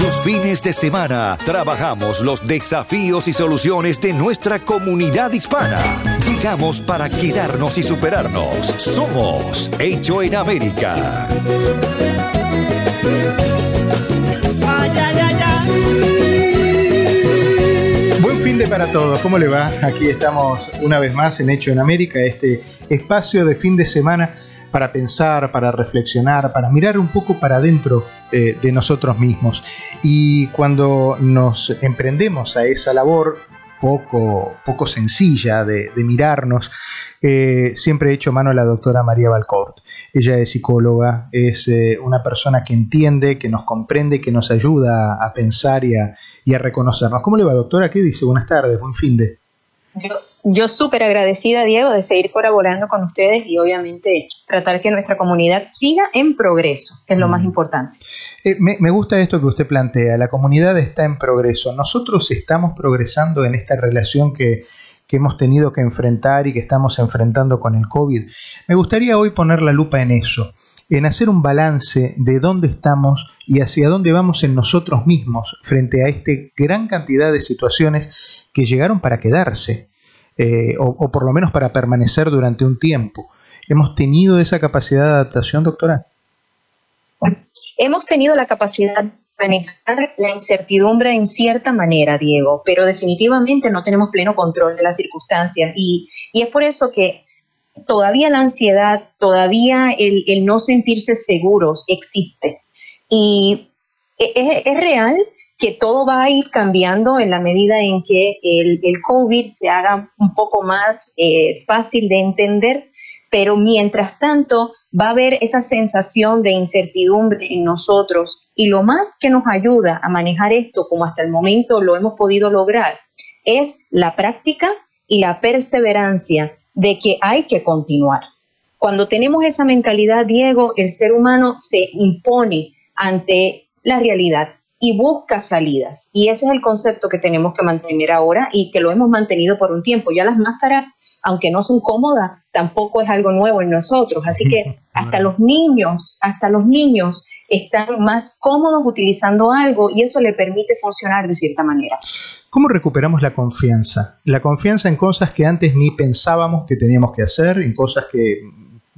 Los fines de semana trabajamos los desafíos y soluciones de nuestra comunidad hispana. Llegamos para quedarnos y superarnos. Somos Hecho en América. Buen fin de para todos, ¿cómo le va? Aquí estamos una vez más en Hecho en América, este espacio de fin de semana para pensar, para reflexionar, para mirar un poco para adentro eh, de nosotros mismos. Y cuando nos emprendemos a esa labor poco, poco sencilla de, mirarnos, eh, siempre he hecho mano a la doctora María Valcourt. Ella es psicóloga, es eh, una persona que entiende, que nos comprende, que nos ayuda a pensar y a, reconocernos. ¿Cómo le va, doctora? ¿Qué dice? Buenas tardes, buen fin de súper agradecida, Diego, de seguir colaborando con ustedes y obviamente tratar que nuestra comunidad siga en progreso, es lo más mm. importante. Eh, me, gusta esto que usted plantea, la comunidad está en progreso. Nosotros estamos progresando en esta relación que, que hemos tenido que enfrentar y que estamos enfrentando con el COVID. Me gustaría hoy poner la lupa en eso, en hacer un balance de dónde estamos y hacia dónde vamos en nosotros mismos frente a esta gran cantidad de situaciones que llegaron para quedarse eh, o, por lo menos para permanecer durante un tiempo. ¿Hemos tenido esa capacidad de adaptación, doctora? Hemos tenido la capacidad de manejar la incertidumbre en cierta manera, Diego, pero definitivamente no tenemos pleno control de las circunstancias y, es por eso que todavía la ansiedad, todavía el, no sentirse seguros existe. Y es, es real que todo va a ir cambiando en la medida en que el, COVID se haga un poco más eh, fácil de entender, pero mientras tanto va a haber esa sensación de incertidumbre en nosotros y lo más que nos ayuda a manejar esto, como hasta el momento lo hemos podido lograr, es la práctica y la perseverancia de que hay que continuar. Cuando tenemos esa mentalidad, Diego, el ser humano se impone ante la realidad y busca salidas. Y ese es el concepto que tenemos que mantener ahora y que lo hemos mantenido por un tiempo. Ya las máscaras, aunque no son cómodas, tampoco es algo nuevo en nosotros. Así que hasta los niños, hasta los niños están más cómodos utilizando algo y eso le permite funcionar de cierta manera. ¿Cómo recuperamos la confianza? La confianza en cosas que antes ni pensábamos que teníamos que hacer, en cosas que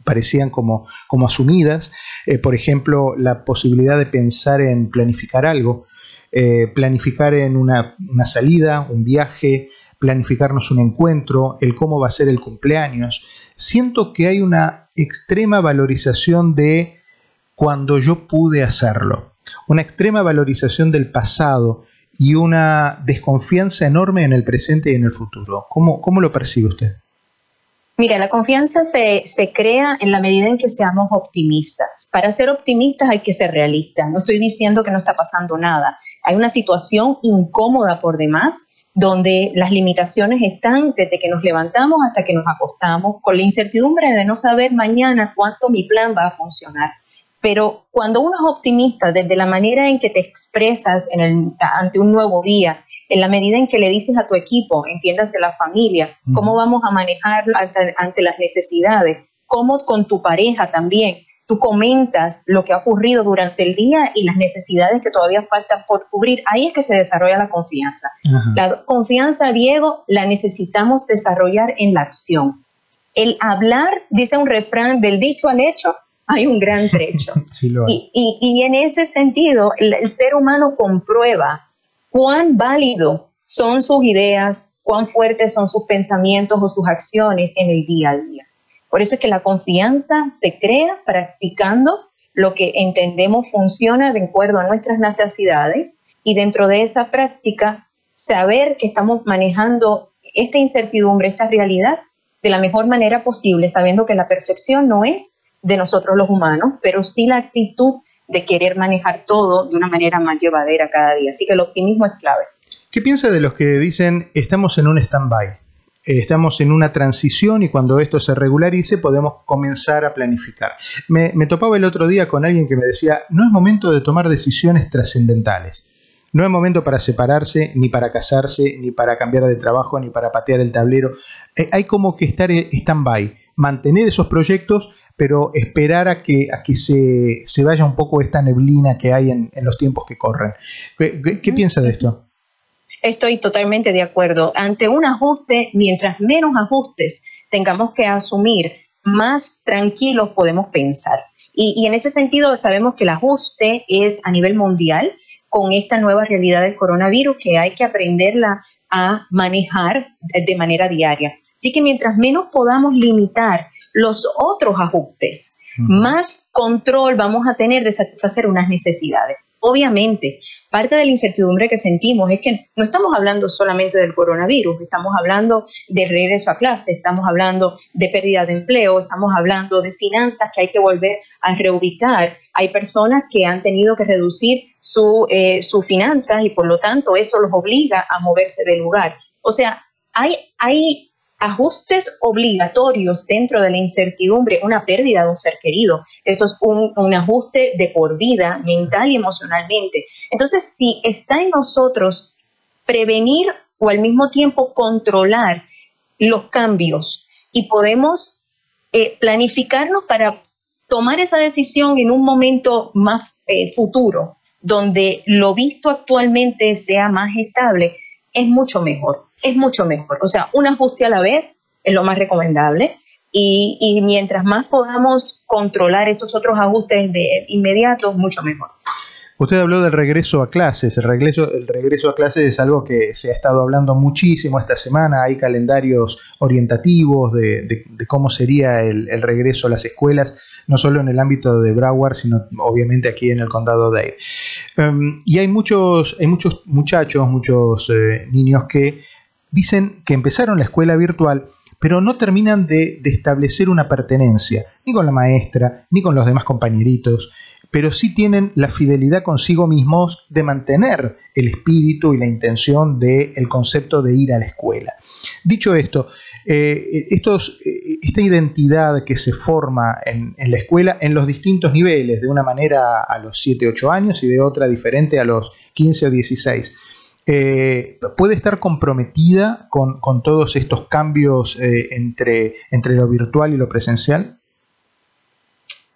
parecían como, como asumidas. Eh, por ejemplo, la posibilidad de pensar en planificar algo, eh, planificar en una, una, salida, un viaje, planificarnos un encuentro, el cómo va a ser el cumpleaños. Siento que hay una extrema valorización de cuando yo pude hacerlo, una extrema valorización del pasado y una desconfianza enorme en el presente y en el futuro. ¿Cómo, cómo lo percibe usted? Mira, la confianza se, se, crea en la medida en que seamos optimistas. Para ser optimistas hay que ser realistas. No estoy diciendo que no está pasando nada. Hay una situación incómoda por demás donde las limitaciones están desde que nos levantamos hasta que nos acostamos, con la incertidumbre de no saber mañana cuánto mi plan va a funcionar. Pero cuando uno es optimista, desde la manera en que te expresas en el, ante un nuevo día, en la medida en que le dices a tu equipo, entiendas de la familia, cómo vamos a manejarlo ante, las necesidades, cómo con tu pareja también. Tú comentas lo que ha ocurrido durante el día y las necesidades que todavía faltan por cubrir. Ahí es que se desarrolla la confianza. La confianza, Diego, la necesitamos desarrollar en la acción. El hablar, dice un refrán, del dicho al hecho, hay un gran trecho. y, en ese sentido, el ser humano comprueba cuán válido son sus ideas, cuán fuertes son sus pensamientos o sus acciones en el día a día. Por eso es que la confianza se crea practicando lo que entendemos funciona de acuerdo a nuestras necesidades y dentro de esa práctica saber que estamos manejando esta incertidumbre, esta realidad de la mejor manera posible, sabiendo que la perfección no es de nosotros los humanos, pero sí la actitud de querer manejar todo de una manera más llevadera cada día. Así que el optimismo es clave. ¿Qué piensa de los que dicen estamos en un stand-by? Eh, estamos en una transición y cuando esto se regularice podemos comenzar a planificar. Me, topaba el otro día con alguien que me decía, no es momento de tomar decisiones trascendentales. No es momento para separarse, ni para casarse, ni para cambiar de trabajo, ni para patear el tablero. Eh, hay como que estar stand-by, mantener esos proyectos, pero esperar a que, a que se, se vaya un poco esta neblina que hay en, los tiempos que corren. ¿Qué, piensa de esto? Estoy totalmente de acuerdo. Ante un ajuste, mientras menos ajustes tengamos que asumir, más tranquilos podemos pensar. Y, y, en ese sentido sabemos que el ajuste es a nivel mundial con esta nueva realidad del coronavirus que hay que aprenderla a manejar de manera diaria. Así que mientras menos podamos limitar los otros ajustes, más control vamos a tener de satisfacer unas necesidades. Obviamente, parte de la incertidumbre que sentimos es que no estamos hablando solamente del coronavirus, estamos hablando de regreso a clase, estamos hablando de pérdida de empleo, estamos hablando de finanzas que hay que volver a reubicar. Hay personas que han tenido que reducir su, eh, sus finanzas y por lo tanto eso los obliga a moverse del lugar. O sea, hay, hay ajustes obligatorios dentro de la incertidumbre, una pérdida de un ser querido. Eso es un, ajuste de por vida, mental y emocionalmente. Entonces, si está en nosotros prevenir o al mismo tiempo controlar los cambios y podemos eh, planificarnos para tomar esa decisión en un momento más eh, futuro, donde lo visto actualmente sea más estable, es mucho mejor es mucho mejor. O sea, un ajuste a la vez es lo más recomendable. Y, mientras más podamos controlar esos otros ajustes de inmediatos, mucho mejor. Usted habló del regreso a clases. El regreso, el regreso a clases es algo que se ha estado hablando muchísimo esta semana. Hay calendarios orientativos de, cómo sería el, regreso a las escuelas, no solo en el ámbito de Broward, sino obviamente aquí en el condado de Dade. Um, y hay muchos, hay muchos muchachos, muchos eh, niños que dicen que empezaron la escuela virtual, pero no terminan de, establecer una pertenencia, ni con la maestra, ni con los demás compañeritos, pero sí tienen la fidelidad consigo mismos de mantener el espíritu y la intención del concepto de ir a la escuela. Dicho esto, eh, eh, esta identidad que se forma en, en, la escuela en los distintos niveles, de una manera a los 7, 8 años y de otra diferente a los 15 o 16, eh, puede estar comprometida con, todos estos cambios eh, entre, entre lo virtual y lo presencial?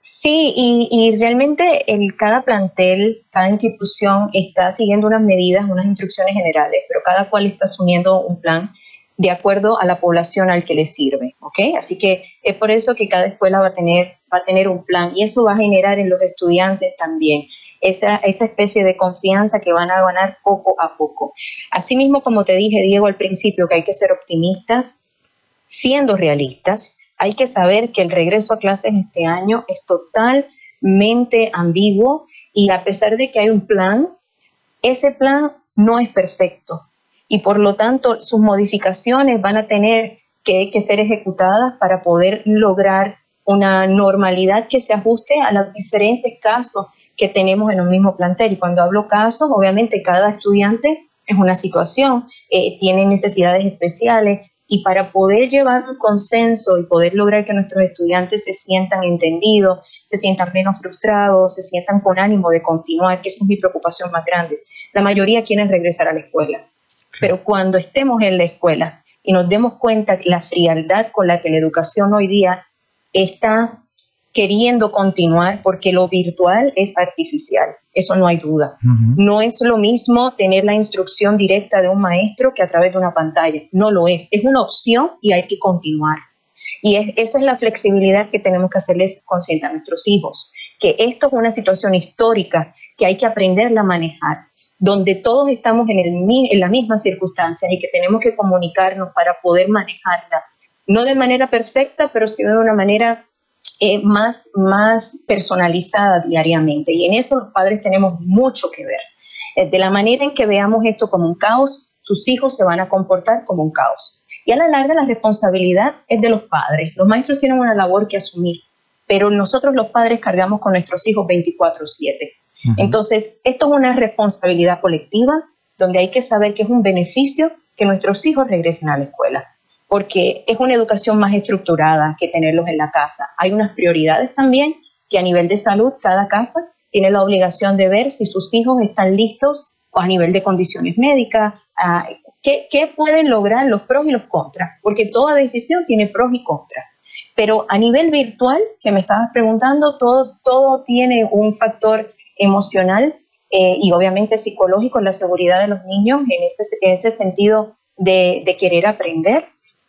Sí, y, realmente en cada plantel, cada institución está siguiendo unas medidas, unas instrucciones generales, pero cada cual está asumiendo un plan de acuerdo a la población al que le sirve, ¿ok? Así que es por eso que cada escuela va a tener, va a tener un plan y eso va a generar en los estudiantes también esa, esa especie de confianza que van a ganar poco a poco. Asimismo, como te dije, Diego, al principio, que hay que ser optimistas, siendo realistas, hay que saber que el regreso a clases este año es totalmente ambiguo y a pesar de que hay un plan, ese plan no es perfecto y por lo tanto sus modificaciones van a tener que, ser ejecutadas para poder lograr una normalidad que se ajuste a los diferentes casos que tenemos en un mismo plantel. Y cuando hablo casos, obviamente cada estudiante es una situación, eh, tiene necesidades especiales y para poder llevar un consenso y poder lograr que nuestros estudiantes se sientan entendidos, se sientan menos frustrados, se sientan con ánimo de continuar, que esa es mi preocupación más grande. La mayoría quieren regresar a la escuela, pero cuando estemos en la escuela y nos demos cuenta que la frialdad con la que la educación hoy día está queriendo continuar porque lo virtual es artificial, eso no hay duda. No es lo mismo tener la instrucción directa de un maestro que a través de una pantalla, no lo es, es una opción y hay que continuar. Y esa es la flexibilidad que tenemos que hacerles consciente a nuestros hijos, que esto es una situación histórica que hay que aprenderla a manejar, donde todos estamos en, las mismas circunstancias y que tenemos que comunicarnos para poder manejarla, no de manera perfecta, pero sí de una manera eh, más, más personalizada diariamente. Y en eso los padres tenemos mucho que ver. Eh, de la manera en que veamos esto como un caos, sus hijos se van a comportar como un caos. Y a la larga la responsabilidad es de los padres. Los maestros tienen una labor que asumir, pero nosotros los padres cargamos con nuestros hijos 24/7. Entonces, esto es una responsabilidad colectiva donde hay que saber que es un beneficio que nuestros hijos regresen a la escuela, porque es una educación más estructurada que tenerlos en la casa. Hay unas prioridades también que a nivel de salud cada casa tiene la obligación de ver si sus hijos están listos a nivel de condiciones médicas, qué, pueden lograr los pros y los contras, porque toda decisión tiene pros y contras. Pero a nivel virtual, que me estabas preguntando, todo, todo tiene un factor emocional eh, y obviamente psicológico la seguridad de los niños en ese, ese sentido de, de, querer aprender.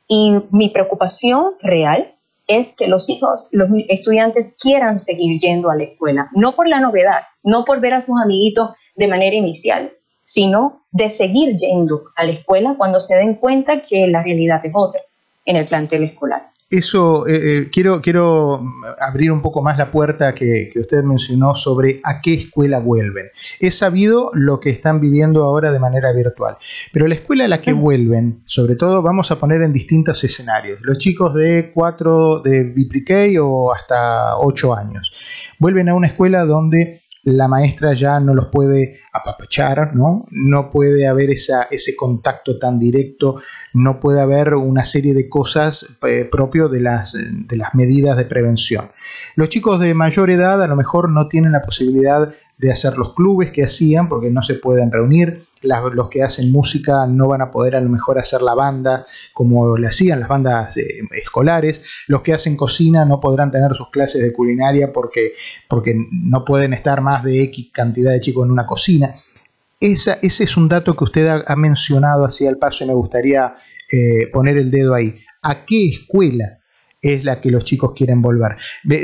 Y mi preocupación real es que los hijos, los estudiantes quieran seguir yendo a la escuela, no por la novedad, no por ver a sus amiguitos de manera inicial, sino de seguir yendo a la escuela cuando se den cuenta que la realidad es otra en el plantel escolar. Eso, eh, eh, quiero, quiero abrir un poco más la puerta que, que, usted mencionó sobre a qué escuela vuelven. Es sabido lo que están viviendo ahora de manera virtual, pero la escuela a la que vuelven, sobre todo vamos a poner en distintos escenarios, los chicos de 4, de BPK o hasta 8 años, vuelven a una escuela donde la maestra ya no los puede apapachar, ¿no? No puede haber esa, ese contacto tan directo, no puede haber una serie de cosas eh, propio de las, de las medidas de prevención. Los chicos de mayor edad a lo mejor no tienen la posibilidad de hacer los clubes que hacían porque no se pueden reunir, los que hacen música no van a poder a lo mejor hacer la banda como le hacían las bandas eh, escolares, los que hacen cocina no podrán tener sus clases de culinaria porque, porque no pueden estar más de X cantidad de chicos en una cocina. ese es un dato que usted ha, mencionado así al paso y me gustaría eh, poner el dedo ahí. ¿A qué escuela es la que los chicos quieren volver?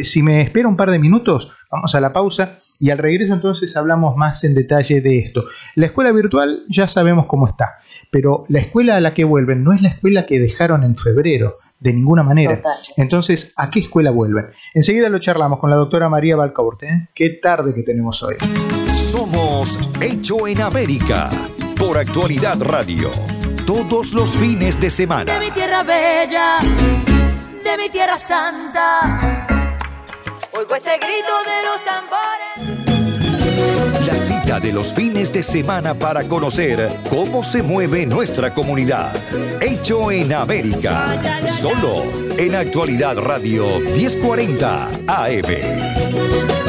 Si me espera un par de minutos, vamos a la pausa y al regreso entonces hablamos más en detalle de esto. La escuela virtual ya sabemos cómo está, pero la escuela a la que vuelven no es la escuela que dejaron en febrero, de ninguna manera. Entonces, ¿a qué escuela vuelven? Enseguida lo charlamos con la doctora María Balcaurte. ¿eh? Qué tarde que tenemos hoy. Somos Hecho en América por Actualidad Radio. Todos los fines de semana. De mi tierra bella, de mi tierra santa Oigo ese grito de los tambores. La cita de los fines de semana para conocer cómo se mueve nuestra comunidad. Hecho en América. Solo en Actualidad Radio 1040 AM.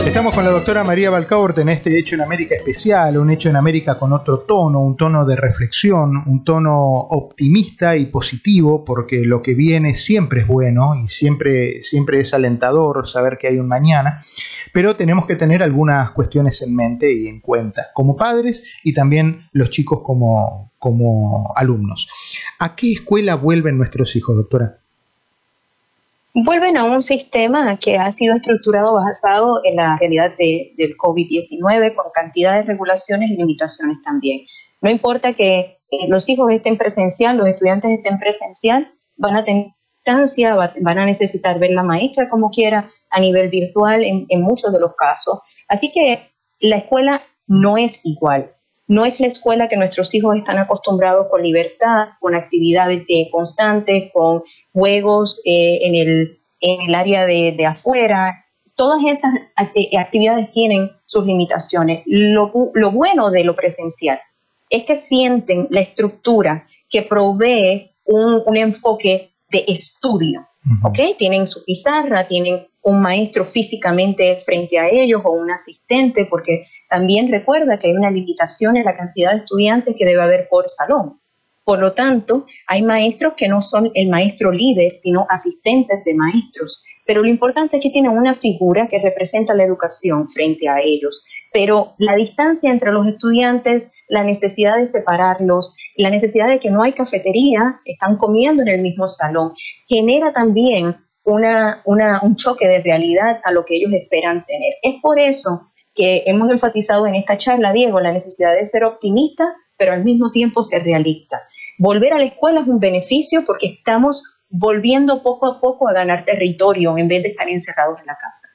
Estamos con la doctora María Balcaurte en este Hecho en América especial, un Hecho en América con otro tono, un tono de reflexión, un tono optimista y positivo, porque lo que viene siempre es bueno y siempre, siempre es alentador saber que hay un mañana, pero tenemos que tener algunas cuestiones en mente y en cuenta, como padres y también los chicos como, como alumnos. ¿A qué escuela vuelven nuestros hijos, doctora? Vuelven a un sistema que ha sido estructurado basado en la realidad del COVID-19 con cantidad de regulaciones y limitaciones también. No importa que eh, los hijos estén presencial, los estudiantes estén presencial, van a tener distancia, van a necesitar ver la maestra como quiera a nivel virtual en, en muchos de los casos. Así que la escuela no es igual. No es la escuela que nuestros hijos están acostumbrados con libertad, con actividades constantes, con juegos eh, en, el, en, el, área de, afuera. Todas esas actividades tienen sus limitaciones. Lo, bueno de lo presencial es que sienten la estructura que provee un, enfoque de estudio. Tienen su pizarra, tienen un maestro físicamente frente a ellos o un asistente, porque también recuerda que hay una limitación en la cantidad de estudiantes que debe haber por salón. Por lo tanto, hay maestros que no son el maestro líder, sino asistentes de maestros. Pero lo importante es que tienen una figura que representa la educación frente a ellos. Pero la distancia entre los estudiantes, la necesidad de separarlos, la necesidad de que no hay cafetería, están comiendo en el mismo salón, genera también una, un choque de realidad a lo que ellos esperan tener. Es por eso que hemos enfatizado en esta charla, Diego, la necesidad de ser optimista, pero al mismo tiempo ser realista. Volver a la escuela es un beneficio porque estamos volviendo poco a poco a ganar territorio en vez de estar encerrados en la casa.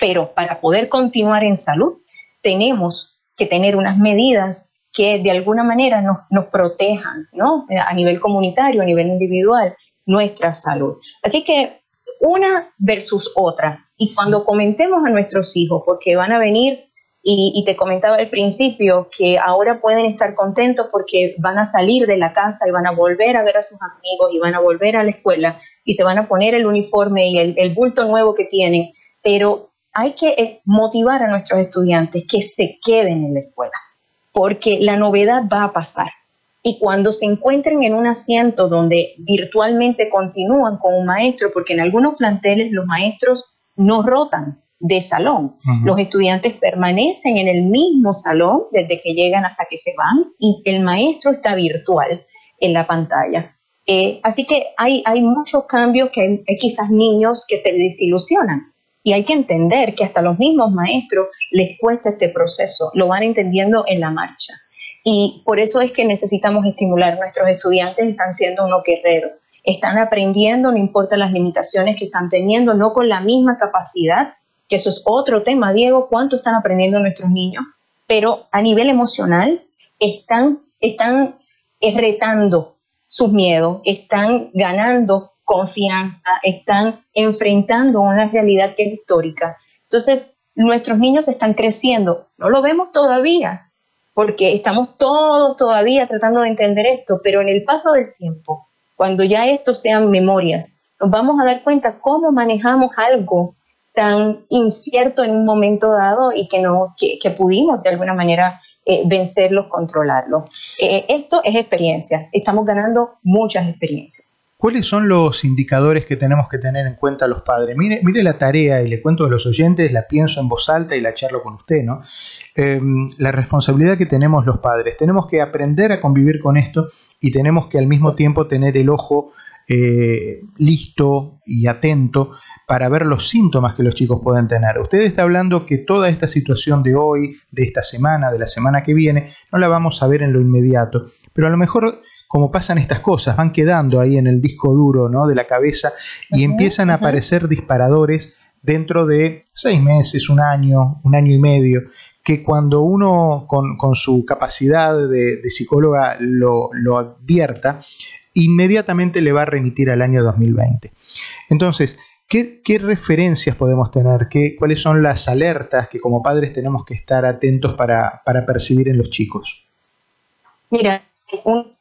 Pero para poder continuar en salud, tenemos que tener unas medidas que de alguna manera nos, nos protejan, ¿no? A nivel comunitario, a nivel individual, nuestra salud. Así que una versus otra. Y cuando comentemos a nuestros hijos, porque van a venir, y, te comentaba al principio que ahora pueden estar contentos porque van a salir de la casa y van a volver a ver a sus amigos y van a volver a la escuela y se van a poner el uniforme y el, el bulto nuevo que tienen, pero hay que eh, motivar a nuestros estudiantes que se queden en la escuela, porque la novedad va a pasar. Y cuando se encuentren en un asiento donde virtualmente continúan con un maestro, porque en algunos planteles los maestros no rotan de salón, los estudiantes permanecen en el mismo salón desde que llegan hasta que se van y el maestro está virtual en la pantalla. Eh, así que hay, hay muchos cambios que hay quizás niños que se desilusionan y hay que entender que hasta los mismos maestros les cuesta este proceso, lo van entendiendo en la marcha. Y por eso es que necesitamos estimular. Nuestros estudiantes están siendo unos guerreros, están aprendiendo, no importa las limitaciones que están teniendo, no con la misma capacidad, que eso es otro tema, Diego, cuánto están aprendiendo nuestros niños, pero a nivel emocional están, están retando sus miedos, están ganando confianza, están enfrentando una realidad que es histórica. Entonces, nuestros niños están creciendo, no lo vemos todavía, porque estamos todos todavía tratando de entender esto, pero en el paso del tiempo, cuando ya esto sean memorias, nos vamos a dar cuenta cómo manejamos algo tan incierto en un momento dado y que, no, que, pudimos de alguna manera eh, vencerlos, controlarlos. Eh, esto es experiencia, estamos ganando muchas experiencias. ¿Cuáles son los indicadores que tenemos que tener en cuenta los padres? Mire, mire la tarea y le cuento a los oyentes, la pienso en voz alta y la charlo con usted, ¿no? Em, la responsabilidad que tenemos los padres. Tenemos que aprender a convivir con esto y tenemos que al mismo tiempo tener el ojo eh, listo y atento para ver los síntomas que los chicos pueden tener. Usted está hablando que toda esta situación de hoy, de esta semana, de la semana que viene, no la vamos a ver en lo inmediato, pero a lo mejor como pasan estas cosas, van quedando ahí en el disco duro ¿no? de la cabeza y empiezan a aparecer disparadores dentro de seis meses, un año, un año y medio, que cuando uno con, su capacidad de, psicóloga lo, advierta, inmediatamente le va a remitir al año 2020. Entonces, ¿qué, referencias podemos tener? ¿Qué, ¿Cuáles son las alertas que como padres tenemos que estar atentos para, para percibir en los chicos? Mira, un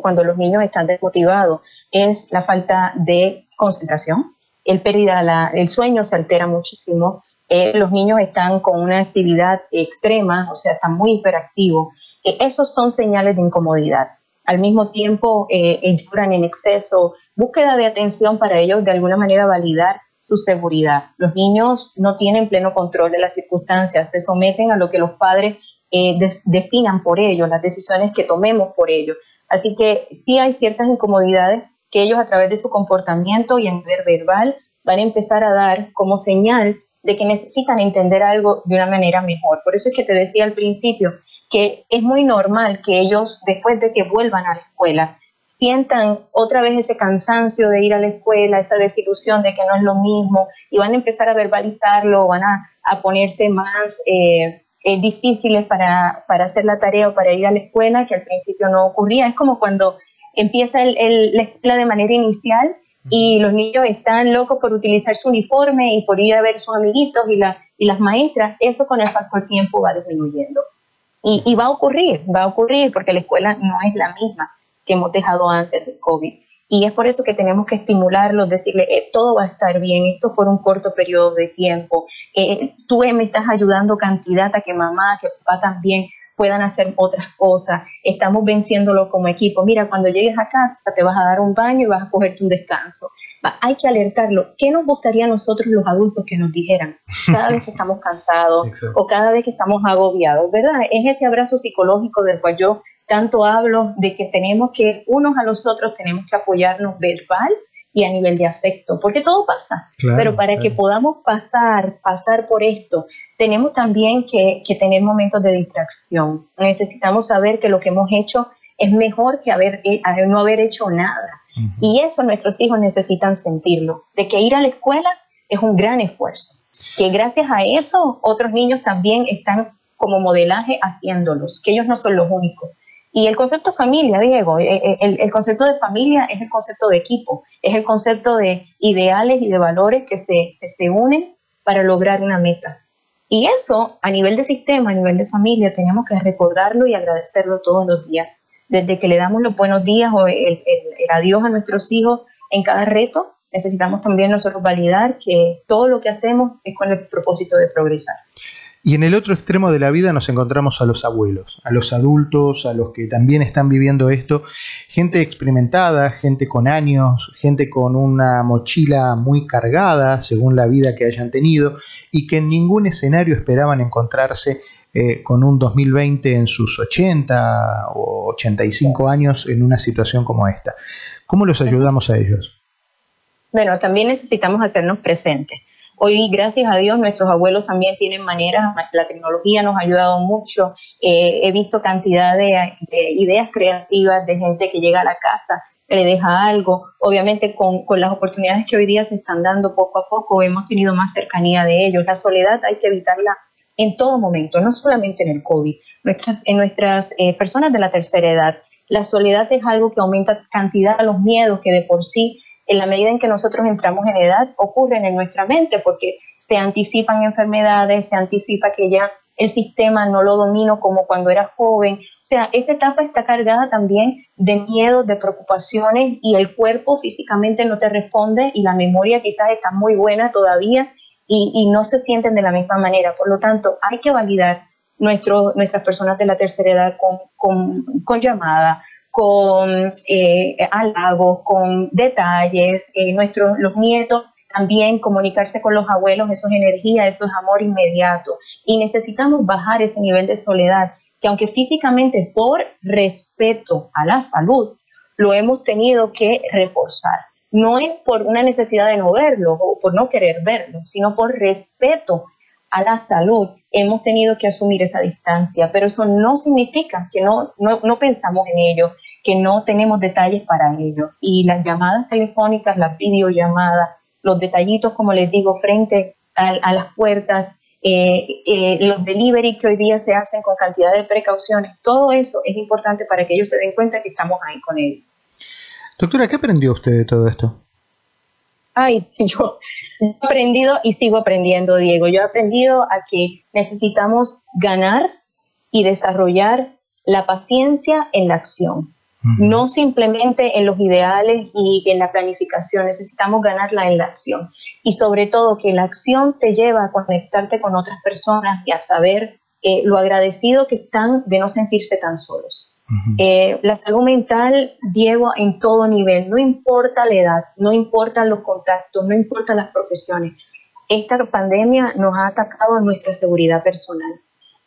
cuando los niños están desmotivados es la falta de concentración, el pérdida, el sueño se altera muchísimo, eh, los niños están con una actividad extrema, o sea, están muy hiperactivos. Eh, esos son señales de incomodidad. Al mismo tiempo, eh, lloran en exceso, búsqueda de atención para ellos de alguna manera validar su seguridad. Los niños no tienen pleno control de las circunstancias, se someten a lo que los padres eh, definan por ellos, las decisiones que tomemos por ellos. Así que sí hay ciertas incomodidades que ellos a través de su comportamiento y en ver verbal van a empezar a dar como señal de que necesitan entender algo de una manera mejor. Por eso es que te decía al principio que es muy normal que ellos, después de que vuelvan a la escuela, sientan otra vez ese cansancio de ir a la escuela, esa desilusión de que no es lo mismo, y van a empezar a verbalizarlo, van a, ponerse más eh, eh, difíciles para, para, hacer la tarea o para ir a la escuela, que al principio no ocurría. Es como cuando empieza el, la escuela de manera inicial y los niños están locos por utilizar su uniforme y por ir a ver a sus amiguitos y, la, y las maestras, eso con el factor tiempo va disminuyendo. Y, y va a ocurrir, va a ocurrir porque la escuela no es la misma que hemos dejado antes del COVID. Y es por eso que tenemos que estimularlos, decirle, eh, todo va a estar bien, esto por un corto periodo de tiempo. Eh, tú me estás ayudando cantidad a que mamá, que papá también puedan hacer otras cosas. Estamos venciéndolo como equipo. Mira, cuando llegues a casa te vas a dar un baño y vas a cogerte un descanso. hay que alertarlo. ¿Qué nos gustaría a nosotros los adultos que nos dijeran cada vez que estamos cansados o cada vez que estamos agobiados? ¿Verdad? Es ese abrazo psicológico del cual yo tanto hablo de que tenemos que, unos a los otros, tenemos que apoyarnos verbal y a nivel de afecto, porque todo pasa. Pero para que podamos pasar, pasar por esto, tenemos también que, tener momentos de distracción. Necesitamos saber que lo que hemos hecho es mejor que haber, eh, no haber hecho nada. Y eso nuestros hijos necesitan sentirlo, de que ir a la escuela es un gran esfuerzo, que gracias a eso otros niños también están como modelaje haciéndolos, que ellos no son los únicos. Y el concepto familia, Diego, eh, eh, el, concepto de familia es el concepto de equipo, es el concepto de ideales y de valores que se, que se unen para lograr una meta. Y eso, a nivel de sistema, a nivel de familia, tenemos que recordarlo y agradecerlo todos los días. Desde que le damos los buenos días o el, adiós a nuestros hijos en cada reto, necesitamos también nosotros validar que todo lo que hacemos es con el propósito de progresar. Y en el otro extremo de la vida nos encontramos a los abuelos, a los adultos, a los que también están viviendo esto, gente experimentada, gente con años, gente con una mochila muy cargada según la vida que hayan tenido y que en ningún escenario esperaban encontrarse eh, con un 2020 en sus 80 o 85 años en una situación como esta. ¿Cómo los ayudamos a ellos? Bueno, también necesitamos hacernos presentes. Hoy, gracias a Dios, nuestros abuelos también tienen maneras, la tecnología nos ha ayudado mucho. Eh, he visto cantidad de, ideas creativas de gente que llega a la casa, le deja algo. Obviamente, con, con, las oportunidades que hoy día se están dando poco a poco, hemos tenido más cercanía de ellos. La soledad hay que evitarla en todo momento, no solamente en el COVID. en nuestras eh, personas de la tercera edad, la soledad es algo que aumenta cantidad de los miedos que de por sí en la medida en que nosotros entramos en edad, ocurren en nuestra mente porque se anticipan enfermedades, se anticipa que ya el sistema no lo domino como cuando era joven. O sea, esta etapa está cargada también de miedo, de preocupaciones y el cuerpo físicamente no te responde y la memoria quizás está muy buena todavía y, no se sienten de la misma manera. Por lo tanto, hay que validar nuestro, nuestras personas de la tercera edad con, con, con llamada, con eh, halagos, con detalles, eh, nuestros, los nietos también comunicarse con los abuelos, eso es energía, eso es amor inmediato. Y necesitamos bajar ese nivel de soledad, que aunque físicamente por respeto a la salud, lo hemos tenido que reforzar. No es por una necesidad de no verlo o por no querer verlo, sino por respeto a la salud hemos tenido que asumir esa distancia, pero eso no significa que no, no, pensamos en ello, que no tenemos detalles para ello. Y las llamadas telefónicas, las videollamadas, los detallitos, como les digo, frente a, las puertas, eh, eh, los delivery que hoy día se hacen con cantidad de precauciones, todo eso es importante para que ellos se den cuenta que estamos ahí con ellos. Doctora, ¿qué aprendió usted de todo esto? Ay, yo, he aprendido y sigo aprendiendo, Diego. Yo he aprendido a que necesitamos ganar y desarrollar la paciencia en la acción. No simplemente en los ideales y en la planificación, necesitamos ganarla en la acción. Y sobre todo que la acción te lleva a conectarte con otras personas y a saber eh, lo agradecido que están de no sentirse tan solos. Eh, la salud mental, Diego, en todo nivel, no importa la edad, no importan los contactos, no importan las profesiones. Esta pandemia nos ha atacado en nuestra seguridad personal.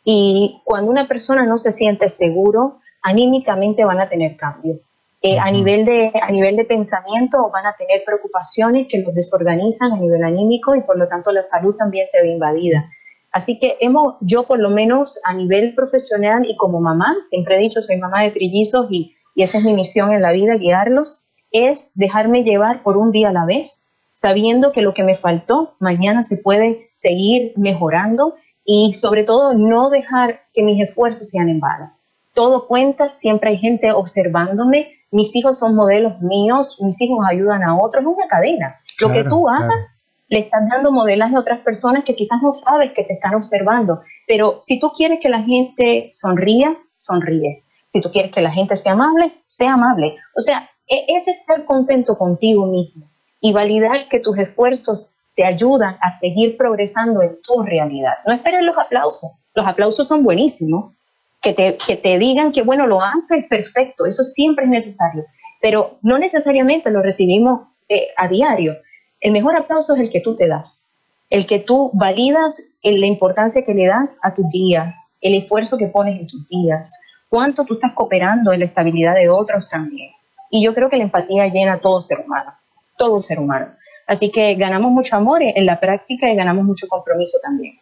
Y cuando una persona no se siente seguro, anímicamente van a tener cambios. Eh, a, nivel de, a nivel de pensamiento van a tener preocupaciones que los desorganizan a nivel anímico y por lo tanto la salud también se ve invadida. Así que hemos, yo por lo menos a nivel profesional y como mamá, siempre he dicho, soy mamá de trillizos y, y esa es mi misión en la vida, guiarlos, es dejarme llevar por un día a la vez, sabiendo que lo que me faltó mañana se puede seguir mejorando y sobre todo no dejar que mis esfuerzos sean en vano. Todo cuenta, siempre hay gente observándome, mis hijos son modelos míos, mis hijos ayudan a otros, es una cadena. Lo que tú hagas le estás dando modelaje a otras personas que quizás no sabes que te están observando. Pero si tú quieres que la gente sonría, sonríe. Si tú quieres que la gente sea amable, sea amable. O sea, e, es estar contento contigo mismo y validar que tus esfuerzos te ayudan a seguir progresando en tu realidad. No esperes los aplausos. Los aplausos son buenísimos. Que te, que te digan que, bueno, lo haces perfecto. Eso siempre es necesario. Pero no necesariamente lo recibimos eh, a diario. El mejor aplauso es el que tú te das, el que tú validas la importancia que le das a tus días, el esfuerzo que pones en tus días, cuánto tú estás cooperando en la estabilidad de otros también. Y yo creo que la empatía llena a todo ser humano, todo ser humano. Así que ganamos mucho amor en la práctica y ganamos mucho compromiso también.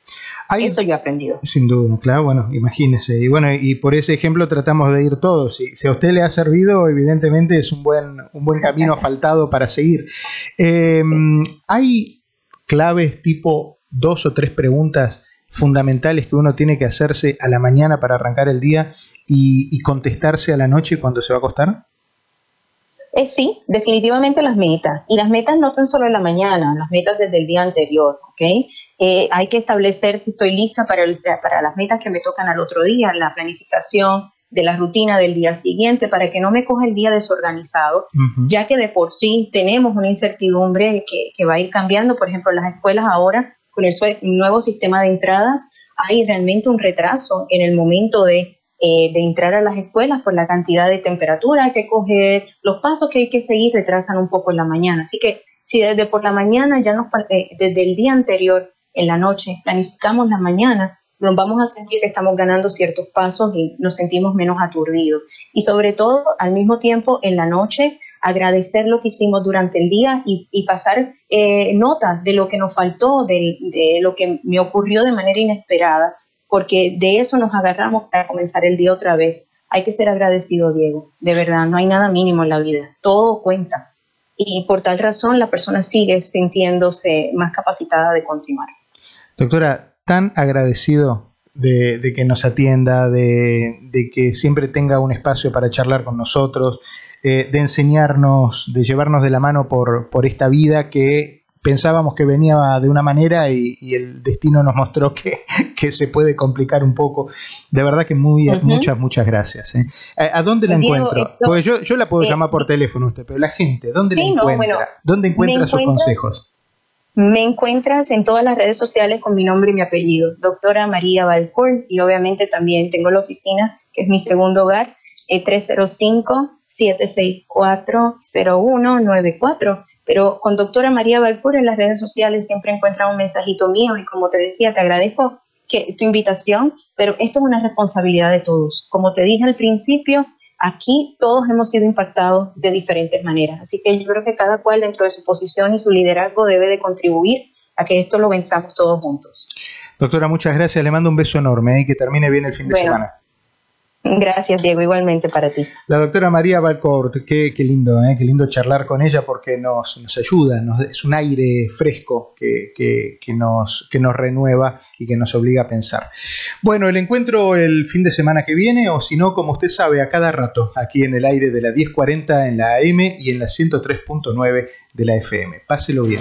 Eso yo he aprendido. Sin duda, claro, bueno, imagínese. Y bueno, y por ese ejemplo tratamos de ir todos. Si, si a usted le ha servido, evidentemente es un buen, un buen camino asfaltado para seguir. Em, hay claves tipo dos o tres preguntas fundamentales que uno tiene que hacerse a la mañana para arrancar el día y, contestarse a la noche cuando se va a acostar? Eh, sí, definitivamente las metas. Y las metas no tan solo en la mañana, las metas desde el día anterior, ¿ok? Eh, hay que establecer si estoy lista para, para las metas que me tocan al otro día, la planificación de la rutina del día siguiente, para que no me coja el día desorganizado, ya que de por sí tenemos una incertidumbre que, que va a ir cambiando. Por ejemplo, las escuelas ahora, con el nuevo sistema de entradas, hay realmente un retraso en el momento de eh, de entrar a las escuelas por la cantidad de temperatura que coger, los pasos que hay que seguir retrasan un poco en la mañana. Así que si desde por la mañana, ya nos, eh, desde el día anterior, en la noche, planificamos la mañana, nos vamos a sentir que estamos ganando ciertos pasos y nos sentimos menos aturdidos. Y sobre todo, al mismo tiempo, en la noche, agradecer lo que hicimos durante el día y, pasar eh, notas de lo que nos faltó, de, lo que me ocurrió de manera inesperada porque de eso nos agarramos para comenzar el día otra vez. Hay que ser agradecido, Diego. De verdad, no hay nada mínimo en la vida. Todo cuenta. Y por tal razón la persona sigue sintiéndose más capacitada de continuar. Doctora, tan agradecido de, que nos atienda, de, que siempre tenga un espacio para charlar con nosotros, eh, de enseñarnos, de llevarnos de la mano por, por esta vida que pensábamos que venía de una manera y, el destino nos mostró que, se puede complicar un poco. De verdad que muy, muchas, muchas gracias. ¿eh? ¿A, dónde la encuentro? Porque yo, yo la puedo eh, llamar por teléfono usted, pero la gente, ¿dónde la encuentra? ¿Dónde encuentra sus consejos? Me encuentras en todas las redes sociales con mi nombre y mi apellido, doctora María Balcour, y obviamente también tengo la oficina, que es mi segundo hogar, el 305 764-0194. Pero con doctora María Balcura en las redes sociales siempre encuentra un mensajito mío y como te decía, te agradezco que, tu invitación, pero esto es una responsabilidad de todos. Como te dije al principio, aquí todos hemos sido impactados de diferentes maneras. Así que yo creo que cada cual dentro de su posición y su liderazgo debe de contribuir a que esto lo venzamos todos juntos. Doctora, muchas gracias. Le mando un beso enorme y ¿eh? que termine bien el fin de semana. Gracias, Diego, igualmente para ti. La doctora María Valcourt, qué, lindo, ¿eh? qué lindo charlar con ella porque nos, nos ayuda, es un aire fresco que, que, nos, que nos renueva y que nos obliga a pensar. Bueno, el encuentro el fin de semana que viene, o si no, como usted sabe, a cada rato, aquí en el aire de la 1040 en la AM y en la 103.9 de la FM. Páselo bien.